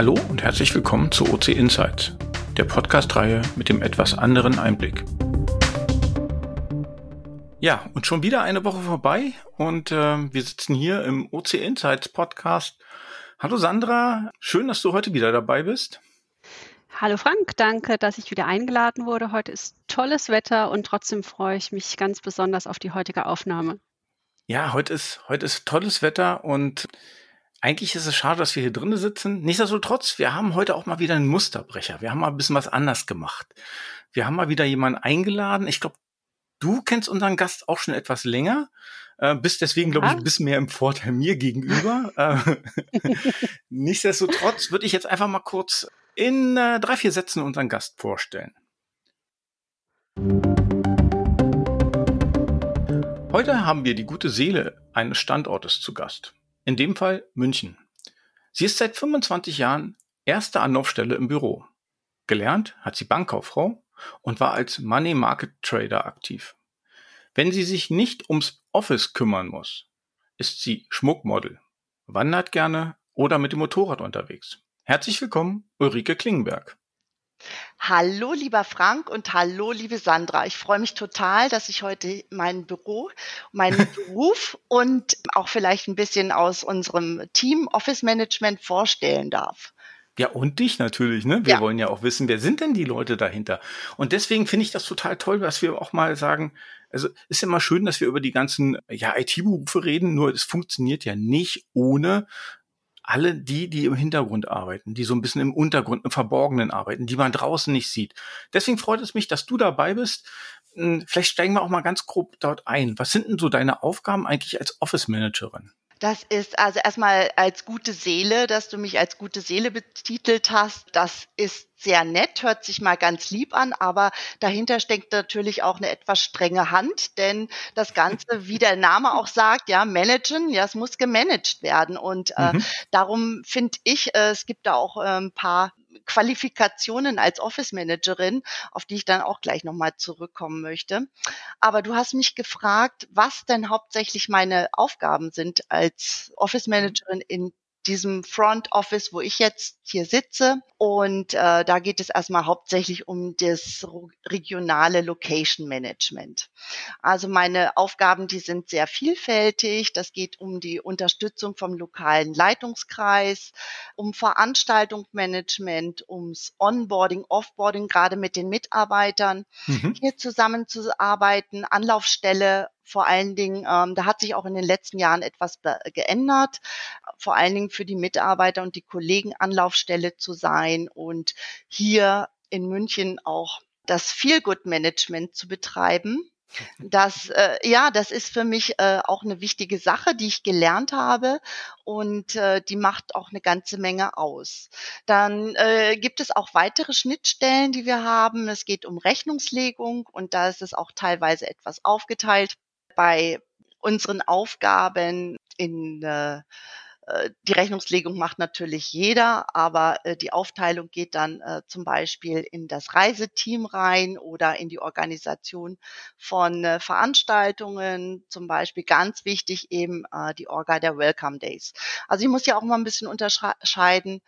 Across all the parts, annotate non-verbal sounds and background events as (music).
Hallo und herzlich willkommen zu OC Insights, der Podcast-Reihe mit dem etwas anderen Einblick. Ja, und schon wieder eine Woche vorbei und äh, wir sitzen hier im OC Insights Podcast. Hallo Sandra, schön, dass du heute wieder dabei bist. Hallo Frank, danke, dass ich wieder eingeladen wurde. Heute ist tolles Wetter und trotzdem freue ich mich ganz besonders auf die heutige Aufnahme. Ja, heute ist, heute ist tolles Wetter und eigentlich ist es schade, dass wir hier drinnen sitzen. Nichtsdestotrotz, wir haben heute auch mal wieder einen Musterbrecher. Wir haben mal ein bisschen was anders gemacht. Wir haben mal wieder jemanden eingeladen. Ich glaube, du kennst unseren Gast auch schon etwas länger. Äh, bist deswegen, glaube ich, ein bisschen mehr im Vorteil mir gegenüber. Äh, (laughs) nichtsdestotrotz würde ich jetzt einfach mal kurz in äh, drei, vier Sätzen unseren Gast vorstellen. Heute haben wir die gute Seele eines Standortes zu Gast. In dem Fall München. Sie ist seit 25 Jahren erste Anlaufstelle im Büro. Gelernt hat sie Bankkauffrau und war als Money Market Trader aktiv. Wenn sie sich nicht ums Office kümmern muss, ist sie Schmuckmodel, wandert gerne oder mit dem Motorrad unterwegs. Herzlich willkommen, Ulrike Klingenberg. Hallo, lieber Frank und hallo, liebe Sandra. Ich freue mich total, dass ich heute mein Büro, meinen (laughs) Beruf und auch vielleicht ein bisschen aus unserem Team Office Management vorstellen darf. Ja, und dich natürlich, ne? Wir ja. wollen ja auch wissen, wer sind denn die Leute dahinter? Und deswegen finde ich das total toll, dass wir auch mal sagen, also ist ja immer schön, dass wir über die ganzen ja, IT-Berufe reden, nur es funktioniert ja nicht ohne alle die, die im Hintergrund arbeiten, die so ein bisschen im Untergrund, im Verborgenen arbeiten, die man draußen nicht sieht. Deswegen freut es mich, dass du dabei bist. Hm, vielleicht steigen wir auch mal ganz grob dort ein. Was sind denn so deine Aufgaben eigentlich als Office Managerin? Das ist also erstmal als gute Seele, dass du mich als gute Seele betitelt hast. Das ist sehr nett, hört sich mal ganz lieb an, aber dahinter steckt natürlich auch eine etwas strenge Hand, denn das Ganze, wie der Name auch sagt, ja, managen, ja, es muss gemanagt werden. Und äh, mhm. darum finde ich, äh, es gibt da auch äh, ein paar Qualifikationen als Office Managerin, auf die ich dann auch gleich nochmal zurückkommen möchte. Aber du hast mich gefragt, was denn hauptsächlich meine Aufgaben sind als Office Managerin in diesem Front Office, wo ich jetzt hier sitze. Und äh, da geht es erstmal hauptsächlich um das regionale Location Management. Also meine Aufgaben, die sind sehr vielfältig. Das geht um die Unterstützung vom lokalen Leitungskreis, um Veranstaltungsmanagement, ums Onboarding, Offboarding, gerade mit den Mitarbeitern, mhm. hier zusammenzuarbeiten, Anlaufstelle vor allen Dingen, ähm, da hat sich auch in den letzten Jahren etwas geändert, vor allen Dingen für die Mitarbeiter und die Kollegen Anlaufstelle zu sein und hier in München auch das Feel-Good-Management zu betreiben. Das, äh, ja, das ist für mich äh, auch eine wichtige Sache, die ich gelernt habe und äh, die macht auch eine ganze Menge aus. Dann äh, gibt es auch weitere Schnittstellen, die wir haben. Es geht um Rechnungslegung und da ist es auch teilweise etwas aufgeteilt bei unseren Aufgaben in äh, äh, die Rechnungslegung macht natürlich jeder, aber äh, die Aufteilung geht dann äh, zum Beispiel in das Reiseteam rein oder in die Organisation von äh, Veranstaltungen, zum Beispiel ganz wichtig eben äh, die Orga der Welcome Days. Also ich muss ja auch mal ein bisschen unterscheiden,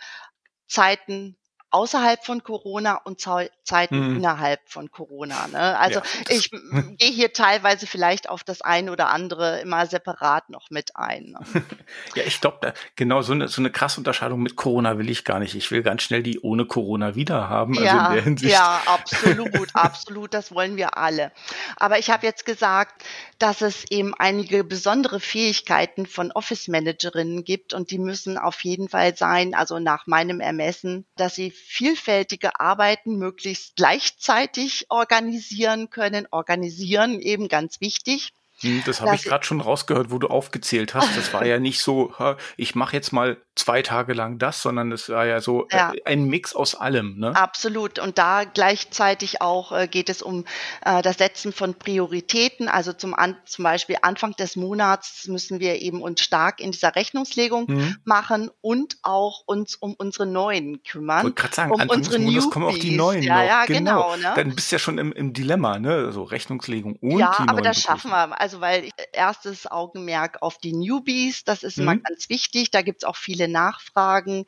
Zeiten außerhalb von Corona und Zeiten mhm. innerhalb von Corona. Ne? Also ja, ich gehe hier teilweise vielleicht auf das eine oder andere immer separat noch mit ein. Ne? (laughs) ja, ich glaube, genau so eine, so eine krasse Unterscheidung mit Corona will ich gar nicht. Ich will ganz schnell die ohne Corona wieder haben. Also ja, ja, (laughs) absolut, absolut. Das wollen wir alle. Aber ich habe jetzt gesagt, dass es eben einige besondere Fähigkeiten von Office Managerinnen gibt und die müssen auf jeden Fall sein, also nach meinem Ermessen, dass sie vielfältige Arbeiten möglichst gleichzeitig organisieren können. Organisieren eben ganz wichtig. Hm, das habe ich gerade schon rausgehört, wo du aufgezählt hast. Das war ja nicht so, ich mache jetzt mal zwei Tage lang das, sondern es war ja so äh, ja. ein Mix aus allem. Ne? Absolut. Und da gleichzeitig auch äh, geht es um äh, das Setzen von Prioritäten. Also zum, an, zum Beispiel Anfang des Monats müssen wir eben uns stark in dieser Rechnungslegung mhm. machen und auch uns um unsere Neuen kümmern. Ich wollte gerade sagen, um Anfang unsere des Monats kommen auch die Neuen ja, noch. Ja, genau. genau ne? Dann bist du ja schon im, im Dilemma, ne? So Rechnungslegung und Ja, aber das schaffen wir. Also Also weil ich, erstes Augenmerk auf die Newbies, das ist mhm. immer ganz wichtig. Da gibt's auch viele Nachfragen.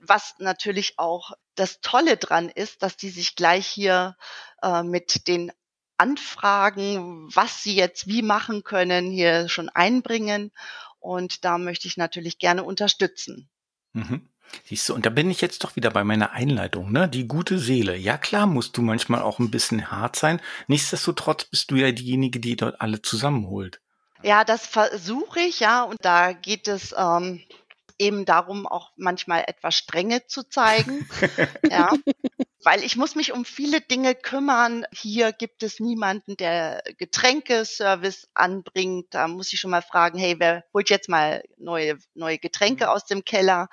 Was natürlich auch das Tolle dran ist, dass die sich gleich hier äh, mit den Anfragen, was sie jetzt wie machen können, hier schon einbringen. Und da möchte ich natürlich gerne unterstützen. Mhm. Siehst du, und da bin ich jetzt doch wieder bei meiner Einleitung, ne? Die gute Seele. Ja klar, musst du manchmal auch ein bisschen hart sein. Nichtsdestotrotz bist du ja diejenige, die dort alle zusammenholt. Ja, das versuche ich, ja. Und da geht es ähm, eben darum, auch manchmal etwas Strenge zu zeigen. (laughs) ja weil ich muss mich um viele Dinge kümmern. Hier gibt es niemanden, der Getränkeservice anbringt. Da muss ich schon mal fragen, hey, wer holt jetzt mal neue, neue Getränke mhm. aus dem Keller?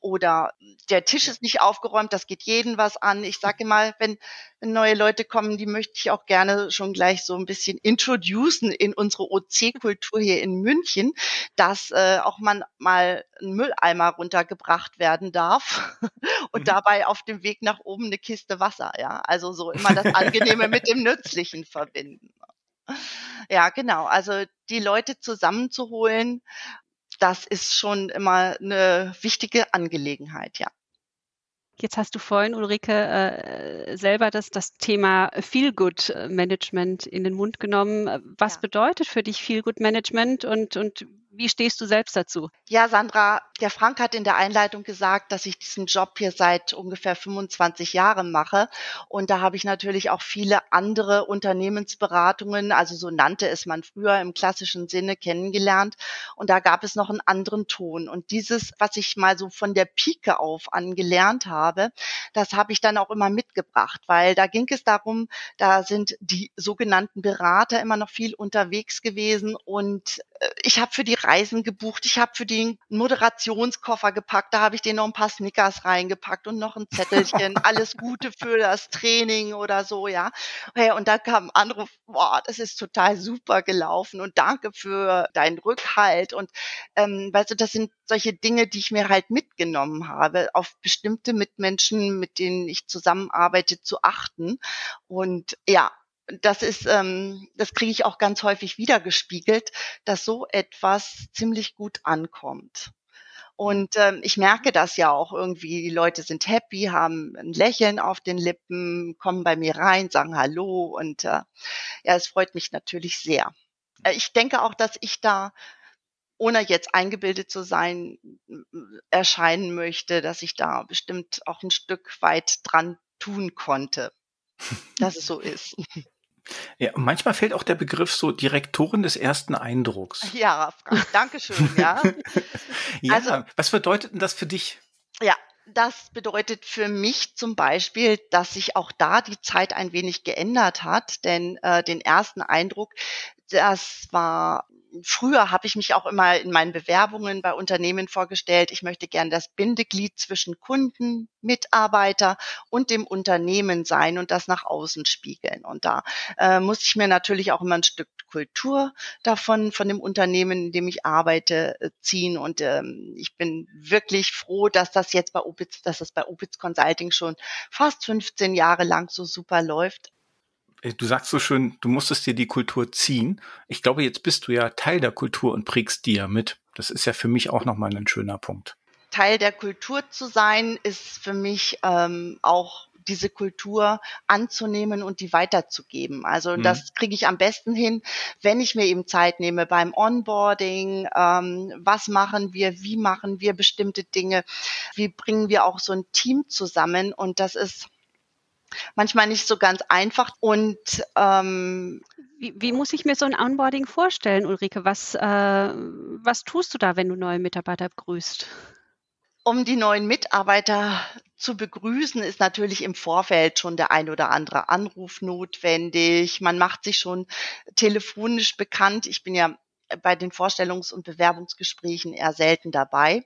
Oder der Tisch ist nicht aufgeräumt, das geht jeden was an. Ich sage mal, wenn, wenn neue Leute kommen, die möchte ich auch gerne schon gleich so ein bisschen introducen in unsere OC-Kultur hier in München, dass äh, auch man mal ein Mülleimer runtergebracht werden darf (laughs) und mhm. dabei auf dem Weg nach oben eine Kiste Wasser, ja. Also so immer das Angenehme mit dem Nützlichen verbinden. Ja, genau. Also die Leute zusammenzuholen, das ist schon immer eine wichtige Angelegenheit, ja. Jetzt hast du vorhin, Ulrike, äh, selber das, das Thema Feel-Good-Management in den Mund genommen. Was ja. bedeutet für dich Feel-Good-Management und, und wie stehst du selbst dazu? Ja, Sandra, der Frank hat in der Einleitung gesagt, dass ich diesen Job hier seit ungefähr 25 Jahren mache. Und da habe ich natürlich auch viele andere Unternehmensberatungen, also so nannte es man früher im klassischen Sinne, kennengelernt. Und da gab es noch einen anderen Ton. Und dieses, was ich mal so von der Pike auf angelernt habe, das habe ich dann auch immer mitgebracht, weil da ging es darum, da sind die sogenannten Berater immer noch viel unterwegs gewesen und ich habe für die Reisen gebucht, ich habe für den Moderationskoffer gepackt, da habe ich denen noch ein paar Snickers reingepackt und noch ein Zettelchen, (laughs) alles Gute für das Training oder so, ja. Hey, und da kam ein Anruf, boah, das ist total super gelaufen und danke für deinen Rückhalt. Und ähm, weißt du, das sind solche Dinge, die ich mir halt mitgenommen habe, auf bestimmte Mitmenschen, mit denen ich zusammenarbeite, zu achten. Und ja, das ist, ähm, das kriege ich auch ganz häufig wiedergespiegelt, dass so etwas ziemlich gut ankommt. Und ähm, ich merke das ja auch irgendwie. Die Leute sind happy, haben ein Lächeln auf den Lippen, kommen bei mir rein, sagen Hallo und äh, ja, es freut mich natürlich sehr. Äh, ich denke auch, dass ich da, ohne jetzt eingebildet zu sein, erscheinen möchte, dass ich da bestimmt auch ein Stück weit dran tun konnte, dass es so (laughs) ist. Ja, manchmal fällt auch der Begriff so Direktorin des ersten Eindrucks. Ja, Frank, danke schön, ja. (laughs) ja, also, was bedeutet denn das für dich? Ja, das bedeutet für mich zum Beispiel, dass sich auch da die Zeit ein wenig geändert hat, denn äh, den ersten Eindruck, das war früher habe ich mich auch immer in meinen Bewerbungen bei Unternehmen vorgestellt, ich möchte gern das Bindeglied zwischen Kunden, Mitarbeiter und dem Unternehmen sein und das nach außen spiegeln. Und da äh, muss ich mir natürlich auch immer ein Stück Kultur davon, von dem Unternehmen, in dem ich arbeite, äh, ziehen. Und ähm, ich bin wirklich froh, dass das jetzt bei Opitz, dass das bei Opitz Consulting schon fast 15 Jahre lang so super läuft. Äh, du sagst so schön, du musstest dir die Kultur ziehen. Ich glaube, jetzt bist du ja Teil der Kultur und prägst die ja mit. Das ist ja für mich auch nochmal ein schöner Punkt. Teil der Kultur zu sein, ist für mich ähm, auch diese Kultur anzunehmen und die weiterzugeben. Also mhm. das kriege ich am besten hin, wenn ich mir eben Zeit nehme beim Onboarding. Ähm, was machen wir? Wie machen wir bestimmte Dinge? Wie bringen wir auch so ein Team zusammen? Und das ist manchmal nicht so ganz einfach. Und ähm, wie, wie muss ich mir so ein Onboarding vorstellen, Ulrike? Was, äh, was tust du da, wenn du neue Mitarbeiter begrüßt? Um die neuen Mitarbeiter zu begrüßen, ist natürlich im Vorfeld schon der ein oder andere Anruf notwendig. Man macht sich schon telefonisch bekannt. Ich bin ja bei den Vorstellungs- und Bewerbungsgesprächen eher selten dabei.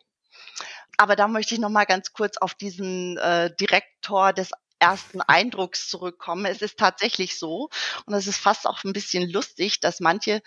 Aber da möchte ich noch mal ganz kurz auf diesen äh, Direktor des ersten Eindrucks zurückkommen. Es ist tatsächlich so, und es ist fast auch ein bisschen lustig, dass manche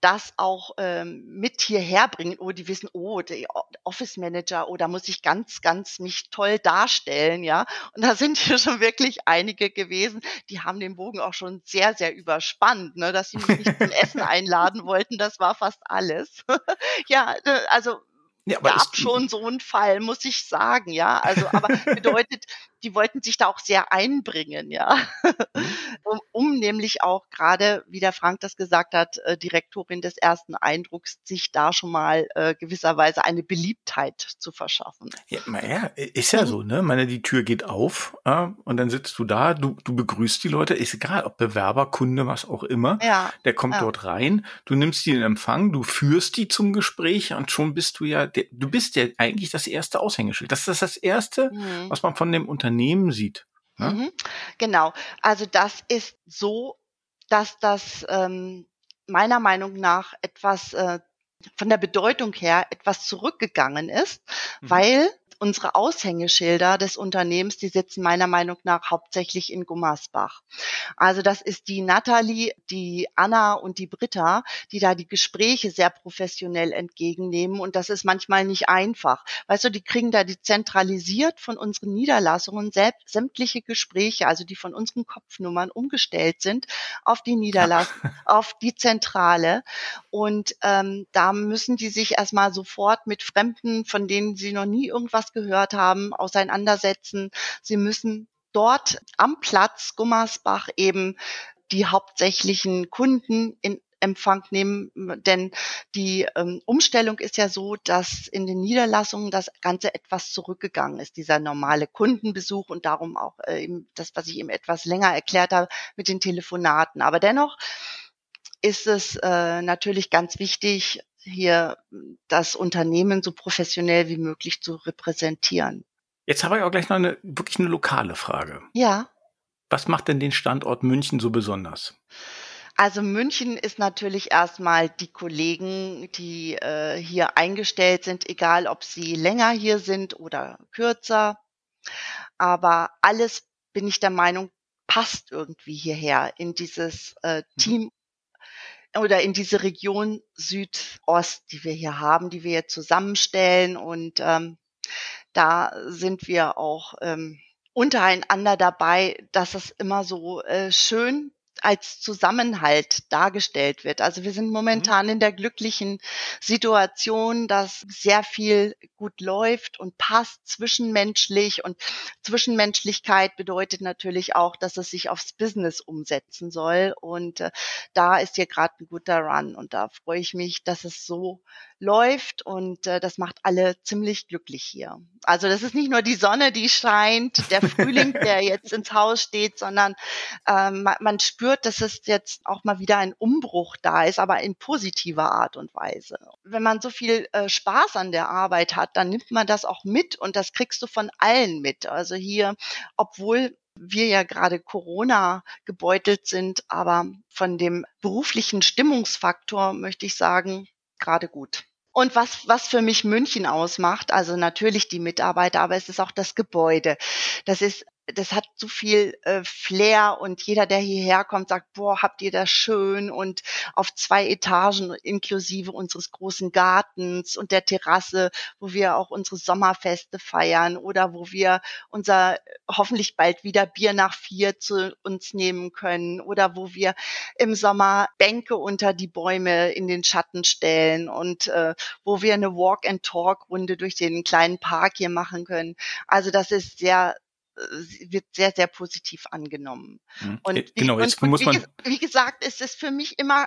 das auch ähm, mit hierher bringen. Oh, die wissen, oh, der Office Manager, oh, da muss ich ganz, ganz mich toll darstellen, ja. Und da sind (laughs) hier schon wirklich einige gewesen, die haben den Bogen auch schon sehr, sehr überspannt, ne, dass sie mich nicht zum Essen (laughs) einladen wollten. Das war fast alles. (laughs) ja, äh, also ja, gab schon so einen Fall, muss ich sagen, ja. Also, aber bedeutet, die wollten sich da auch sehr einbringen, ja. Mhm. (laughs) um, um nämlich auch gerade, wie der Frank das gesagt hat, äh, Direktorin des ersten Eindrucks, sich da schon mal äh, gewisserweise eine Beliebtheit zu verschaffen. Ja, ja ist ja mhm. so, ne? Meine, die Tür geht auf äh, und dann sitzt du da, du, du begrüßt die Leute, ist egal, ob Bewerber, Kunde, was auch immer. Ja. Der kommt ja. dort rein, du nimmst die in Empfang, du führst die zum Gespräch und schon bist du ja, der, du bist ja eigentlich das erste Aushängeschild. Das ist das Erste, mhm. was man von dem Unternehmen Unternehmen sieht. Ne? Mhm, genau. Also das ist so, dass das ähm, meiner Meinung nach etwas äh, von der Bedeutung her etwas zurückgegangen ist, mhm. weil unsere Aushängeschilder des Unternehmens, die sitzen meiner Meinung nach hauptsächlich in Gummersbach. Also das ist die Natalie, die Anna und die Britta, die da die Gespräche sehr professionell entgegennehmen und das ist manchmal nicht einfach. Weißt du, die kriegen da die zentralisiert von unseren Niederlassungen selbst, sämtliche Gespräche, also die von unseren Kopfnummern umgestellt sind, auf die Niederlassung, (laughs) auf die Zentrale und ähm, da müssen die sich erstmal sofort mit Fremden, von denen sie noch nie irgendwas Podcast gehört haben, auseinandersetzen. Sie müssen dort am Platz Gummersbach eben die hauptsächlichen Kunden in Empfang nehmen, denn die ähm, Umstellung ist ja so, dass in den Niederlassungen das Ganze etwas zurückgegangen ist, dieser normale Kundenbesuch und darum auch äh, eben das, was ich eben etwas länger erklärt habe mit den Telefonaten. Aber dennoch ist es äh, natürlich ganz wichtig, hier das Unternehmen so professionell wie möglich zu repräsentieren. Jetzt habe ich auch gleich noch eine wirklich eine lokale Frage. Ja. Was macht denn den Standort München so besonders? Also München ist natürlich erstmal die Kollegen, die äh, hier eingestellt sind, egal ob sie länger hier sind oder kürzer. Aber alles, bin ich der Meinung, passt irgendwie hierher in dieses äh, mhm. Team oder in diese Region Südost, die wir hier haben, die wir jetzt zusammenstellen. Und ähm, da sind wir auch ähm, untereinander dabei, dass es immer so äh, schön als Zusammenhalt dargestellt wird. Also wir sind mhm. momentan in der glücklichen Situation, dass sehr viel gut läuft und passt zwischenmenschlich und Zwischenmenschlichkeit bedeutet natürlich auch, dass es sich aufs Business umsetzen soll und äh, da ist hier gerade ein guter Run und da freue ich mich, dass es so läuft und äh, das macht alle ziemlich glücklich hier. Also das ist nicht nur die Sonne, die scheint, der Frühling, der jetzt ins Haus steht, sondern ähm, man, spürt, dass es jetzt auch mal wieder ein Umbruch da ist, aber in positiver Art und Weise. Wenn man so viel äh, Spaß an der Arbeit hat, dann nimmt man das auch mit und das kriegst du von allen mit. Also hier, obwohl wir ja gerade Corona gebeutelt sind, aber von dem beruflichen Stimmungsfaktor möchte ich sagen, gerade gut. Und was, was für mich München ausmacht, also natürlich die Mitarbeiter, aber es ist auch das Gebäude. Das ist das hat so viel äh, Flair und jeder, der hierher kommt, sagt, boah, habt ihr das schön und auf zwei Etagen inklusive unseres großen Gartens und der Terrasse, wo wir auch unsere Sommerfeste feiern oder wo wir unser äh, hoffentlich bald wieder Bier nach vier zu uns nehmen können oder wo wir im Sommer Bänke unter die Bäume in den Schatten stellen und äh, wo wir eine Walk-and-Talk-Runde durch den kleinen Park hier machen können. Also das ist sehr wird sehr, sehr positiv angenommen. Mhm. Und, äh, genau, jetzt und, muss man. Wie, wie gesagt, ist es für mich immer,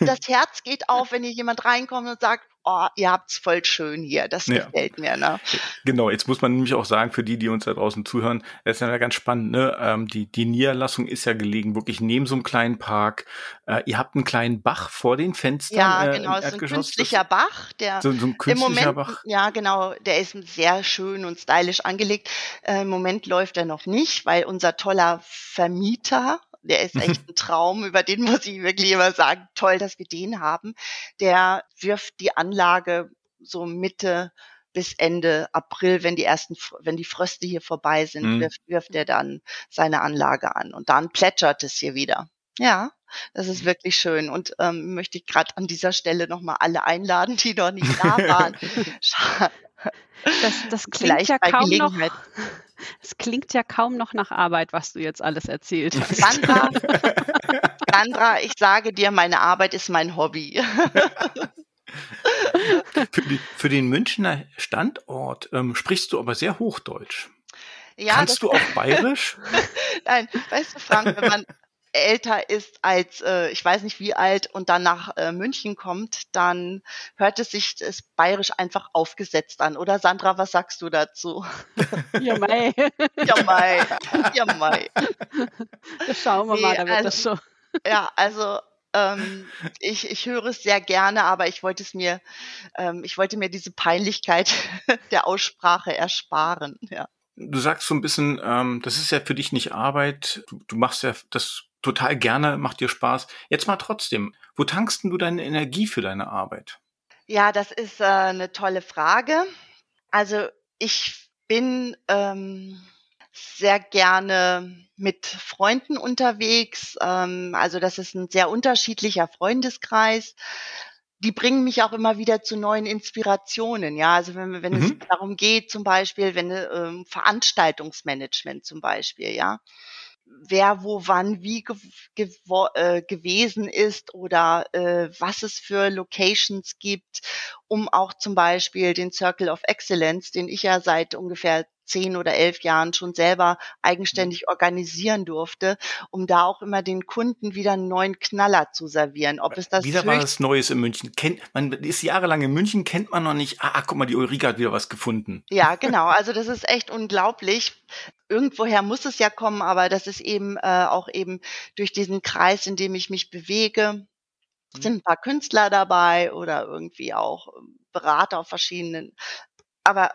das (laughs) Herz geht auf, wenn hier jemand reinkommt und sagt, oh, ihr habt's voll schön hier, das ja. gefällt mir. Ne? Genau, jetzt muss man nämlich auch sagen, für die, die uns da draußen zuhören, das ist ja ganz spannend, ne? Ähm, die, die Niederlassung ist ja gelegen, wirklich neben so einem kleinen Park. Äh, ihr habt einen kleinen Bach vor den Fenstern. Ja, äh, genau, es ist ein künstlicher Bach, der so, so ein künstlicher im Moment, Bach. Ja, genau, der ist sehr schön und stylisch angelegt. Äh, Im Moment läuft er noch nicht, weil unser toller Vermieter, der ist echt (laughs) ein Traum, über den muss ich wirklich immer sagen, toll, dass wir den haben. Der wirft die Anlage so Mitte bis Ende April, wenn die ersten, wenn die Fröste hier vorbei sind, mhm. wirft, wirft er dann seine Anlage an und dann plätschert es hier wieder. Ja. das ist wirklich schön. Und ähm, möchte ich gerade an dieser Stelle nochmal alle einladen, die noch nicht da waren. (laughs) das, das klingt ja kaum noch. (laughs) Es klingt ja kaum noch nach Arbeit, was du jetzt alles erzählt hast. Sandra, (laughs) Sandra, ich sage dir, meine Arbeit ist mein Hobby. für, die, für, den Münchner Standort ähm, sprichst du aber sehr Hochdeutsch. Ja, Kannst du auch bayerisch? (laughs) Nein, weißt du, Frank, wenn man älter ist als, äh, ich weiß nicht wie alt, und dann nach äh, München kommt, dann hört es sich das bayerisch einfach aufgesetzt an. Oder Sandra, was sagst du dazu? Ja, mei. (laughs) Ja, mei. Ja, mei. Das schauen wir nee, mal, da wird also, das schon. Ja, also ähm, ich, ich höre es sehr gerne, aber ich wollte es mir, ähm, ich wollte mir diese Peinlichkeit (laughs) der Aussprache ersparen. Ja. Du sagst so ein bisschen, ähm, das ist ja für dich nicht Arbeit. Du, du machst ja das total gerne, macht dir Spaß. Jetzt mal trotzdem, wo tankst du deine Energie für deine Arbeit? Ja, das ist äh, eine tolle Frage. Also ich bin ähm, sehr gerne mit Freunden unterwegs. Ähm, also das ist ein sehr unterschiedlicher Freundeskreis. Die bringen mich auch immer wieder zu neuen Inspirationen. Ja, also wenn, wenn mhm. es darum geht, zum Beispiel, wenn ähm, Veranstaltungsmanagement zum Beispiel, ja wer wo wann wie ge ge äh, gewesen ist oder äh, was es für Locations gibt, um auch zum Beispiel den Circle of Excellence, den ich ja seit ungefähr zehn oder elf Jahren schon selber eigenständig mhm. organisieren durfte, um da auch immer den Kunden wieder einen neuen Knaller zu servieren. Ob es das wieder was Neues in München. Kennt man ist jahrelang in München, kennt man noch nicht. Ah, guck mal, die Ulrike hat wieder was gefunden. Ja, (laughs) genau. Also das ist echt unglaublich. Irgendwoher muss es ja kommen, aber das ist eben äh, auch eben durch diesen Kreis, in dem ich mich bewege. Mhm. Sind ein paar Künstler dabei oder irgendwie auch Berater auf verschiedenen aber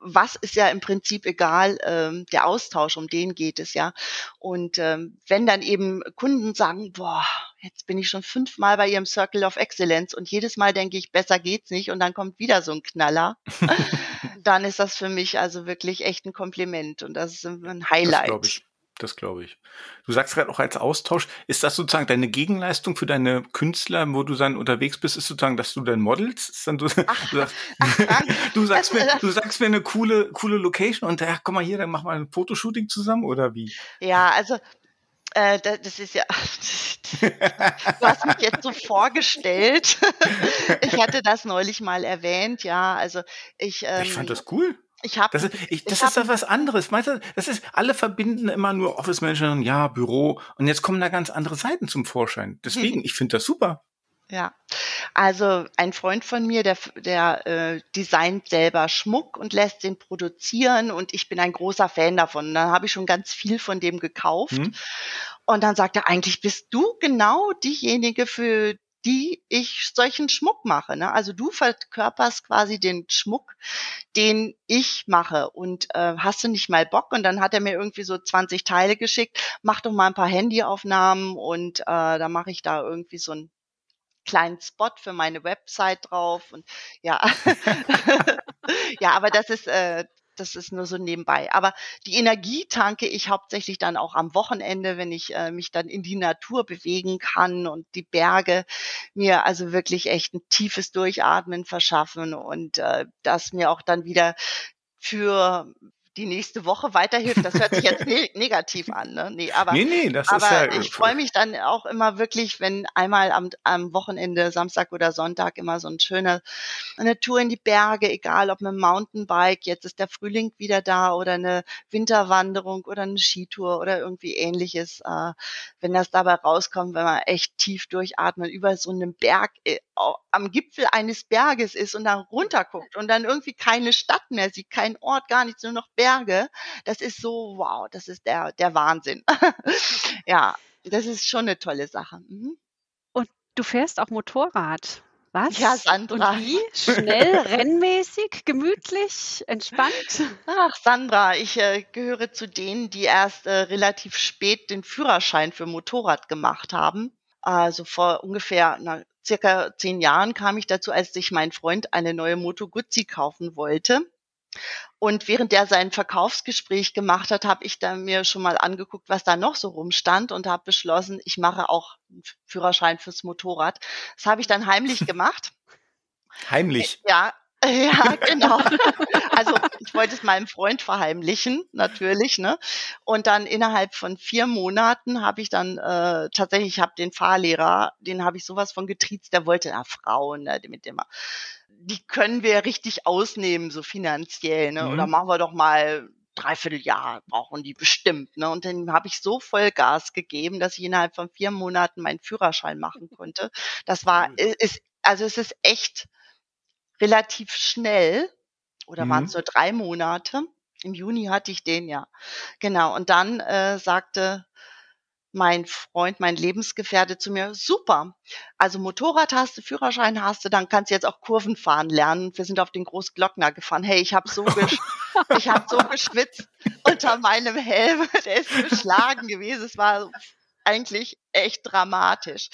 was ist ja im Prinzip egal, ähm, der Austausch, um den geht es ja. Und ähm, wenn dann eben Kunden sagen, boah, jetzt bin ich schon fünfmal bei ihrem Circle of Excellence und jedes Mal denke ich, besser geht's nicht und dann kommt wieder so ein Knaller, (laughs) dann ist das für mich also wirklich echt ein Kompliment und das ist ein Highlight. Das das glaube ich. Du sagst gerade auch als Austausch, ist das sozusagen deine Gegenleistung für deine Künstler, wo du dann unterwegs bist, ist sozusagen, dass du dann modelst? Ist dann du, (laughs) ach, du, sagst, (laughs) ach, du, sagst mir, du sagst mir eine coole, coole Location und ja, komm mal hier, dann mach mal ein Fotoshooting zusammen oder wie? Ja, also äh, das ist ja, (laughs) du hast mich jetzt so vorgestellt. ich hatte das neulich mal erwähnt, ja. Also ich. Ähm, ich fand das cool. Ich habe das, ist, ich, das ich ist doch was anderes. Meinst du, das ist, alle verbinden immer nur Office Manager und ja, Büro. Und jetzt kommen da ganz andere Seiten zum Vorschein. Deswegen, hm. ich finde das super. Ja, also ein Freund von mir, der, der äh, designt selber Schmuck und lässt den produzieren und ich bin ein großer Fan davon. Und dann habe ich schon ganz viel von dem gekauft. Hm. Und dann sagt er, eigentlich bist du genau diejenige, für die ich solchen Schmuck mache. Ne? Also du verkörperst quasi den Schmuck, den ich mache. Und äh, hast du nicht mal Bock? Und dann hat er mir irgendwie so 20 Teile geschickt. Mach doch mal ein paar Handyaufnahmen und äh, da mache ich da irgendwie so ein kleinen Spot für meine Website drauf und ja, (laughs) ja, aber das ist äh, das ist nur so nebenbei. Aber die Energie tanke ich hauptsächlich dann auch am Wochenende, wenn ich äh, mich dann in die Natur bewegen kann und die Berge mir also wirklich echt ein tiefes Durchatmen verschaffen und äh, das mir auch dann wieder für die nächste Woche weiterhilft. Das hört sich jetzt ne (laughs) negativ an, ne? Nee, aber, nee, nee, das aber ist ja ich freue mich dann auch immer wirklich, wenn einmal am, am Wochenende, Samstag oder Sonntag, immer so ein schöner, eine Tour in die Berge, egal ob mit dem Mountainbike, jetzt ist der Frühling wieder da oder eine Winterwanderung oder eine Skitour oder irgendwie ähnliches. Äh, wenn das dabei rauskommt, wenn man echt tief durchatmet über so einem Berg, äh, am Gipfel eines Berges ist und dann runterguckt und dann irgendwie keine Stadt mehr sieht, kein Ort, gar nichts, nur noch Berge. Das ist so, wow, das ist der, der Wahnsinn. (laughs) ja, das ist schon eine tolle Sache. Mhm. Und du fährst auch Motorrad. Was? Ja, Sandra. Und wie? Schnell, (laughs) rennmäßig, gemütlich, entspannt? Ach, Sandra, ich äh, gehöre zu denen, die erst äh, relativ spät den Führerschein für Motorrad gemacht haben. Also vor ungefähr na, circa zehn Jahren kam ich dazu, als sich mein Freund eine neue Moto Guzzi kaufen wollte. Und während der sein Verkaufsgespräch gemacht hat, habe ich dann mir schon mal angeguckt, was da noch so rumstand und habe beschlossen, ich mache auch einen Führerschein fürs Motorrad. Das habe ich dann heimlich (laughs) gemacht. Heimlich? Ja, (laughs) ja, genau. (laughs) Also ich wollte es meinem Freund verheimlichen, natürlich, ne? Und dann innerhalb von vier Monaten habe ich dann äh, tatsächlich, ich habe den Fahrlehrer, den habe ich sowas von getriezt, der wollte na Frauen, ne, mit dem die können wir richtig ausnehmen, so finanziell, ne? Mhm. Oder machen wir doch mal dreiviertel Jahr brauchen die bestimmt. Ne? Und dann habe ich so voll Gas gegeben, dass ich innerhalb von vier Monaten meinen Führerschein machen konnte. Das war, ist, also es ist echt relativ schnell. Oder mhm. waren es nur drei Monate? Im Juni hatte ich den ja. Genau. Und dann äh, sagte mein Freund, mein Lebensgefährte zu mir, super. Also Motorrad hast du, Führerschein hast du, dann kannst du jetzt auch Kurven fahren lernen. Wir sind auf den Großglockner gefahren. Hey, ich habe so, (laughs) ich hab so geschwitzt unter meinem Helm. (laughs) Der ist geschlagen gewesen. Es war eigentlich echt dramatisch.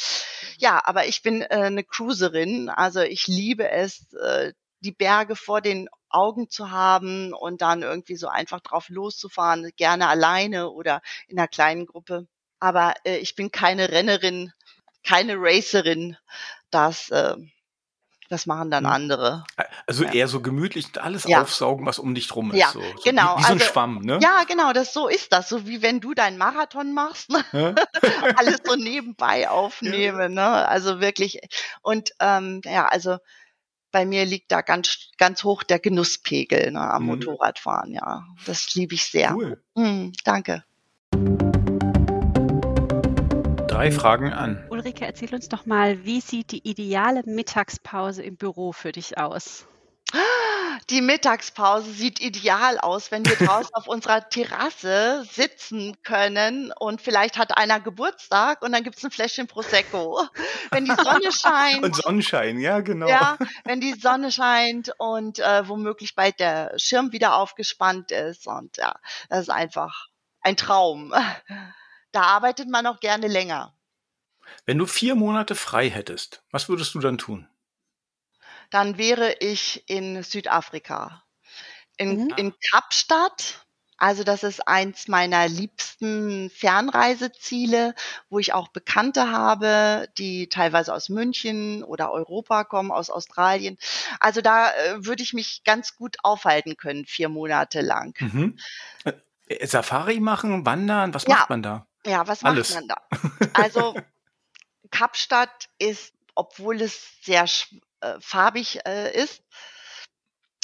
Ja, aber ich bin äh, eine Cruiserin. Also ich liebe es, äh, die Berge vor den Augen zu haben und dann irgendwie so einfach drauf loszufahren, gerne alleine oder in einer kleinen Gruppe aber äh, ich bin keine Rennerin, keine Racerin. Das, äh, das machen dann hm. andere. Also ja. eher so gemütlich alles ja. aufsaugen, was um dich drum ist. Ja, so, so genau. Wie, wie so ein also, Schwamm, ne? Ja, genau, das so ist das. So wie wenn du deinen Marathon machst, ne? (laughs) alles so nebenbei aufnehmen. (laughs) Ja. Ne? Also wirklich. Und ähm, ja, also bei mir liegt da ganz, ganz hoch der Genusspegel ne, am mhm. Motorradfahren, ja. Das liebe ich sehr. Cool. Mhm, danke drei Fragen an. Ulrike, erzähl uns doch mal, wie sieht die ideale Mittagspause im Büro für dich aus? Die Mittagspause sieht ideal aus, wenn wir draußen auf unserer Terrasse sitzen können und vielleicht hat einer Geburtstag und dann gibt es ein Fläschchen Prosecco. Wenn die Sonne scheint. Und Sonnenschein, ja, genau. Ja, wenn die Sonne scheint und äh, womöglich bald der Schirm wieder aufgespannt ist. Und ja, das ist einfach ein Traum da arbeitet man auch gerne länger. Wenn du vier Monate frei hättest, was würdest du dann tun? Dann wäre ich in Südafrika. In, mhm. in Kapstadt. Also das ist eins meiner liebsten Fernreiseziele, wo ich auch Bekannte habe, die teilweise aus München oder Europa kommen, aus Australien. Also da äh, würde ich mich ganz gut aufhalten können, vier Monate lang. Mhm. Äh, Safari machen, wandern, was ja. macht man da? Ja, was macht Alles. man da? Also (laughs) Kapstadt ist, obwohl es sehr äh, farbig äh, ist,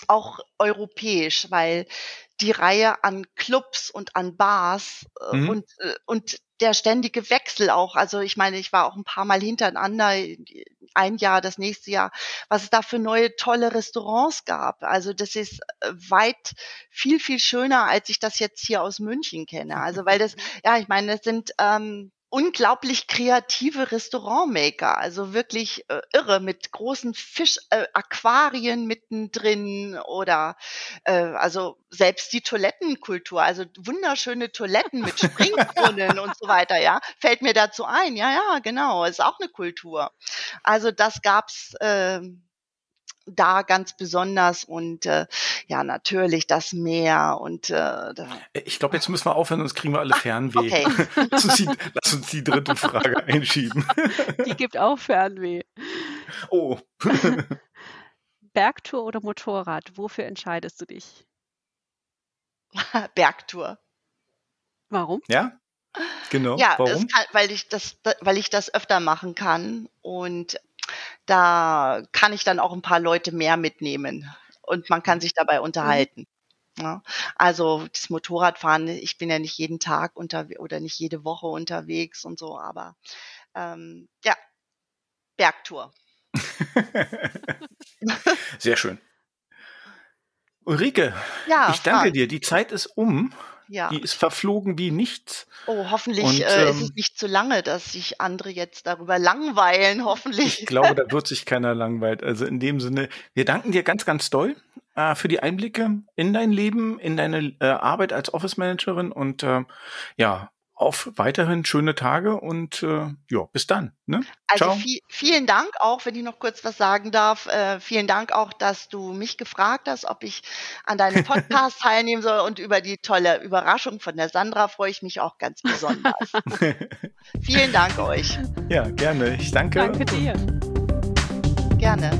auch europäisch, weil die Reihe an Clubs und an Bars äh, mhm. und, äh, und der ständige Wechsel auch. Also ich meine, ich war auch ein paar Mal hintereinander, ein Jahr, das nächste Jahr, was es da für neue tolle Restaurants gab. Also das ist äh, weit viel, viel schöner, als ich das jetzt hier aus München kenne. Also weil das, (laughs) ja, ich meine, das sind ähm, unglaublich kreative Restaurantmaker, also wirklich äh, irre mit großen Fischaquarien äh, mittendrin oder äh, also selbst die Toilettenkultur, also wunderschöne Toiletten mit Springbrunnen und so weiter, ja, fällt mir dazu ein. Ja, ja, genau, ist auch eine Kultur. Also das gab's äh, da ganz besonders und äh, ja natürlich das Meer und äh, ich glaube jetzt müssen wir aufhören sonst kriegen wir alle Fernweh. Okay. (laughs) lass, uns die, lass uns die dritte Frage einschieben. (laughs) Die gibt auch Fernweh. Oh. (laughs) Bergtour oder Motorrad? Wofür entscheidest du dich? Bergtour. Warum? Ja, genau. Ja, Warum? Kann, weil ich das, weil ich das öfter machen kann und da kann ich dann auch ein paar Leute mehr mitnehmen und man kann sich dabei unterhalten. Ja, also das Motorradfahren, ich bin ja nicht jeden Tag unter oder nicht jede Woche unterwegs und so, aber ähm, ja, Bergtour. (laughs) Sehr schön. Ulrike, ja, ich danke Frank. dir. Die Zeit ist um. Ja. Die ist verflogen wie nichts. Oh, hoffentlich Und, äh, ist es ähm, nicht zu lange, dass sich andere jetzt darüber langweilen, (laughs) hoffentlich. Ich glaube, da wird sich keiner langweilt. Also in dem Sinne, wir danken dir ganz, ganz doll äh, für die Einblicke in dein Leben, in deine äh, Arbeit als Office Managerin und äh, ja, auf weiterhin schöne Tage und äh, ja, bis dann. Ne? Also viel, vielen Dank auch, wenn ich noch kurz was sagen darf. Äh, vielen Dank auch, dass du mich gefragt hast, ob ich an deinem (laughs) Podcast teilnehmen soll und über die tolle Überraschung von der Sandra freue ich mich auch ganz besonders. (laughs) vielen Dank euch. Ja, gerne. Ich danke. Danke dir. Gerne.